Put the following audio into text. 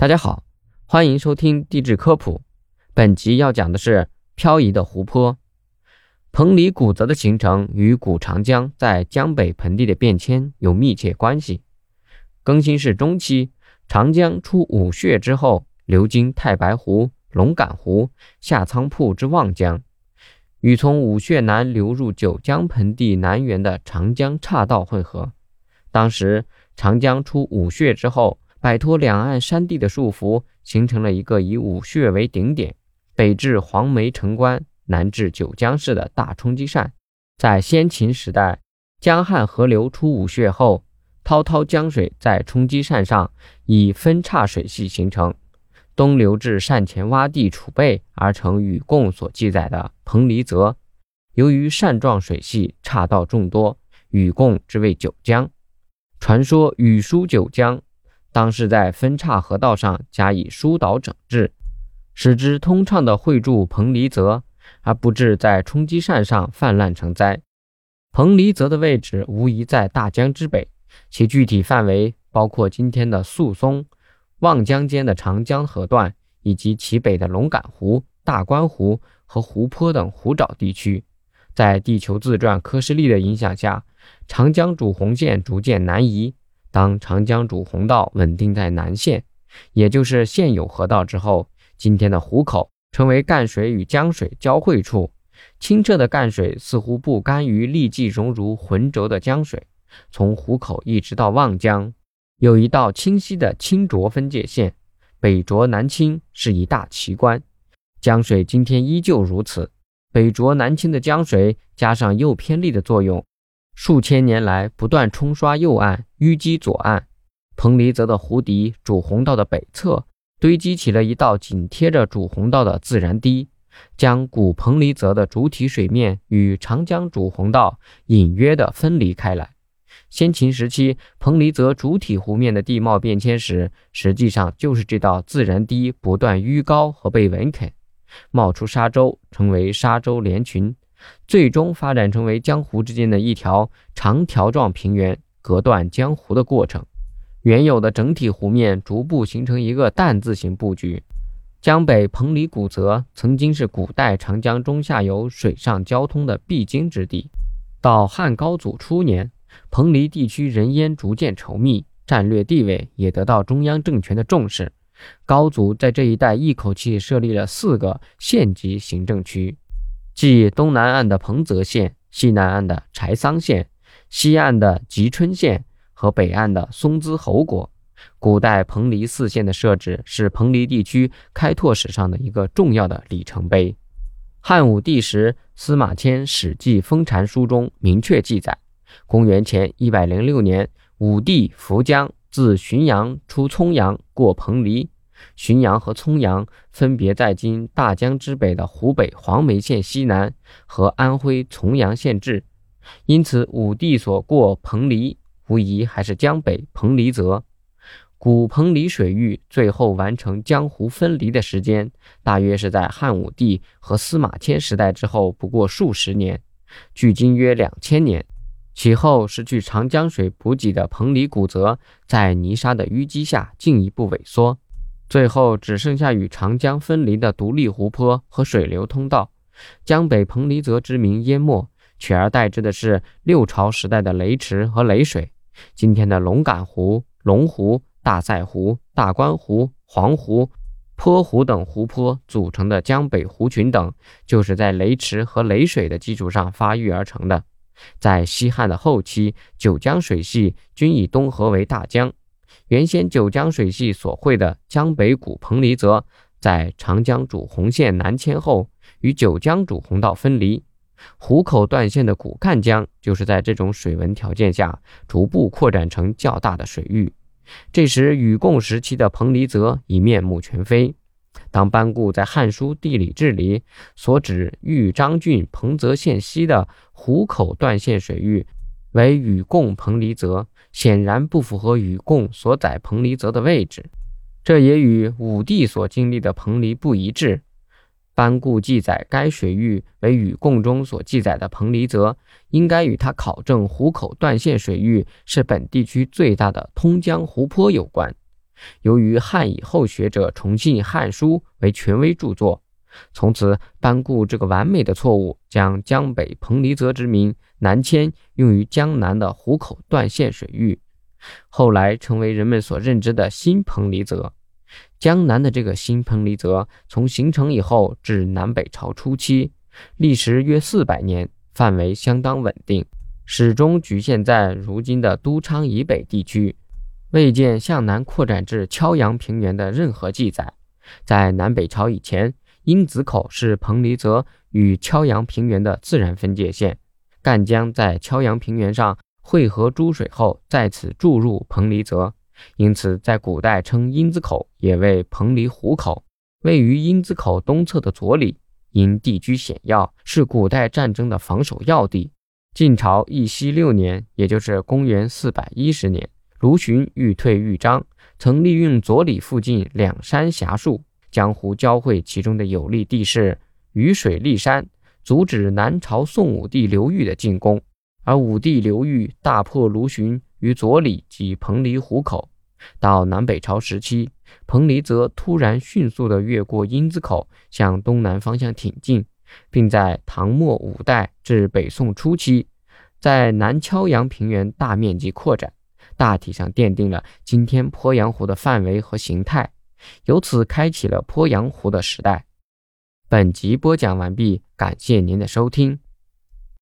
大家好，欢迎收听地质科普。本集要讲的是漂移的湖泊。彭蠡古泽的形成与古长江在江北盆地的变迁有密切关系。更新世中期，长江出武穴之后，流经太白湖、龙岗湖、下仓铺至望江，与从武穴南流入九江盆地南缘的长江岔道汇合。当时长江出武穴之后。摆脱两岸山地的束缚，形成了一个以武穴为顶点，北至黄梅城关，南至九江市的大冲积扇。在先秦时代，江汉河流出武穴后，滔滔江水在冲积扇上以分叉水系形成，东流至扇前洼地储备而成禹贡所记载的彭蠡泽。由于扇状水系岔道众多，禹贡之为九江。传说禹疏九江。当是在分岔河道上加以疏导整治，使之通畅地汇注彭蠡泽，而不致在冲积扇上泛滥成灾。彭蠡泽的位置无疑在大江之北，其具体范围包括今天的宿松、望江间的长江河段，以及其北的龙岗湖、大观湖和湖泊等湖沼地区。在地球自转科氏力的影响下，长江主洪线逐渐南移。当长江主洪道稳定在南线，也就是现有河道之后，今天的湖口成为赣水与江水交汇处。清澈的赣水似乎不甘于立即融入浑浊的江水，从湖口一直到望江，有一道清晰的清浊分界线，北浊南清是一大奇观。江水今天依旧如此，北浊南清的江水加上右偏力的作用。数千年来不断冲刷右岸，淤积左岸。彭蠡泽的湖底主洪道的北侧堆积起了一道紧贴着主洪道的自然堤，将古彭蠡泽的主体水面与长江主洪道隐约地分离开来。先秦时期，彭蠡泽主体湖面的地貌变迁时，实际上就是这道自然堤不断淤高和被围垦，冒出沙洲，成为沙洲连群。最终发展成为江湖之间的一条长条状平原，隔断江湖的过程。原有的整体湖面逐步形成一个淡字形布局。江北彭蠡古泽曾经是古代长江中下游水上交通的必经之地。到汉高祖初年，彭蠡地区人烟逐渐稠密，战略地位也得到中央政权的重视。高祖在这一带一口气设立了四个县级行政区。即东南岸的彭泽县、西南岸的柴桑县、西岸的吉春县和北岸的松滋侯国。古代彭蠡四县的设置是彭蠡地区开拓史上的一个重要的里程碑。汉武帝时，司马迁《史记封禅书》中明确记载：公元前一百零六年，武帝伏江，自浔阳出葱阳，过彭蠡。浔阳和葱阳分别在今大江之北的湖北黄梅县西南和安徽枞阳县治，因此武帝所过彭蠡，无疑还是江北彭蠡泽。古彭蠡水域最后完成江湖分离的时间，大约是在汉武帝和司马迁时代之后不过数十年，距今约两千年。其后失去长江水补给的彭蠡古泽，在泥沙的淤积下进一步萎缩。最后只剩下与长江分离的独立湖泊和水流通道，江北彭蠡泽之名淹没，取而代之的是六朝时代的雷池和雷水。今天的龙岗湖、龙湖、大赛湖、大观湖、黄湖、坡湖等湖泊组成的江北湖群等，就是在雷池和雷水的基础上发育而成的。在西汉的后期，九江水系均以东河为大江。原先九江水系所汇的江北古彭蠡泽，在长江主洪线南迁后，与九江主洪道分离，湖口断线的古赣江，就是在这种水文条件下逐步扩展成较大的水域。这时禹贡时期的彭蠡泽已面目全非。当班固在《汉书地理志》里所指豫章郡彭泽县西的湖口断线水域为禹贡彭蠡泽。显然不符合禹贡所载彭蠡泽的位置，这也与武帝所经历的彭蠡不一致。班固记载该水域为禹贡中所记载的彭蠡泽，应该与他考证湖口断线水域是本地区最大的通江湖泊有关。由于汉以后学者崇信《汉书》为权威著作，从此班固这个完美的错误，将江北彭蠡泽之名南迁用于江南的湖口段县水域，后来成为人们所认知的新彭蠡泽。江南的这个新彭蠡泽，从形成以后至南北朝初期，历时约四百年，范围相当稳定，始终局限在如今的都昌以北地区。未见向南扩展至敲阳平原的任何记载。在南北朝以前，鹰子口是彭蠡泽与敲阳平原的自然分界线。赣江在敲阳平原上汇合诸水后，在此注入彭蠡泽，因此在古代称鹰子口，也为彭蠡湖口。位于鹰子口东侧的左里，因地居险要，是古代战争的防守要地。晋朝义熙六年，也就是公元四百一十年。卢循欲退豫章，曾利用左里附近两山峡数，江湖交汇其中的有利地势，雨水立山，阻止南朝宋武帝刘裕的进攻。而武帝刘裕大破卢循于左里及彭蠡湖口。到南北朝时期，彭蠡则突然迅速地越过英子口，向东南方向挺进，并在唐末五代至北宋初期，在南敲阳平原大面积扩展。大体上奠定了今天鄱阳湖的范围和形态，由此开启了鄱阳湖的时代。本集播讲完毕，感谢您的收听。